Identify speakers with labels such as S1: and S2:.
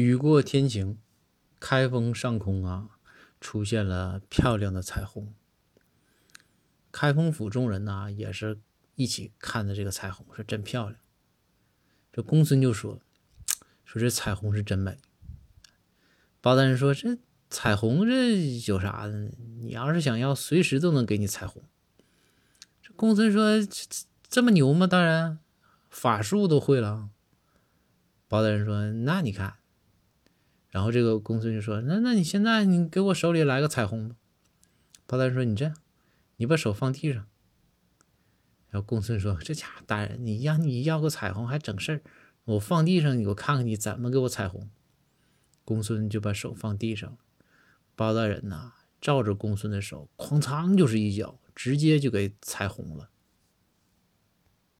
S1: 雨过天晴，开封上空啊，出现了漂亮的彩虹。开封府众人呐，也是一起看着这个彩虹，说真漂亮。这公孙就说：“说这彩虹是真美。”包大人说：“这彩虹这有啥的？你要是想要，随时都能给你彩虹。”这公孙说：“这这么牛吗？当然，法术都会了。”包大人说：“那你看。”然后这个公孙就说：“那那你现在你给我手里来个彩虹吧。”包大人说：“你这样。”你把手放地上，然后公孙说：“这家伙大人，你让你要个彩虹还整事儿，我放地上，你我看看你怎么给我彩虹。”公孙就把手放地上，包大人呐，照着公孙的手，哐嚓就是一脚，直接就给踩红了。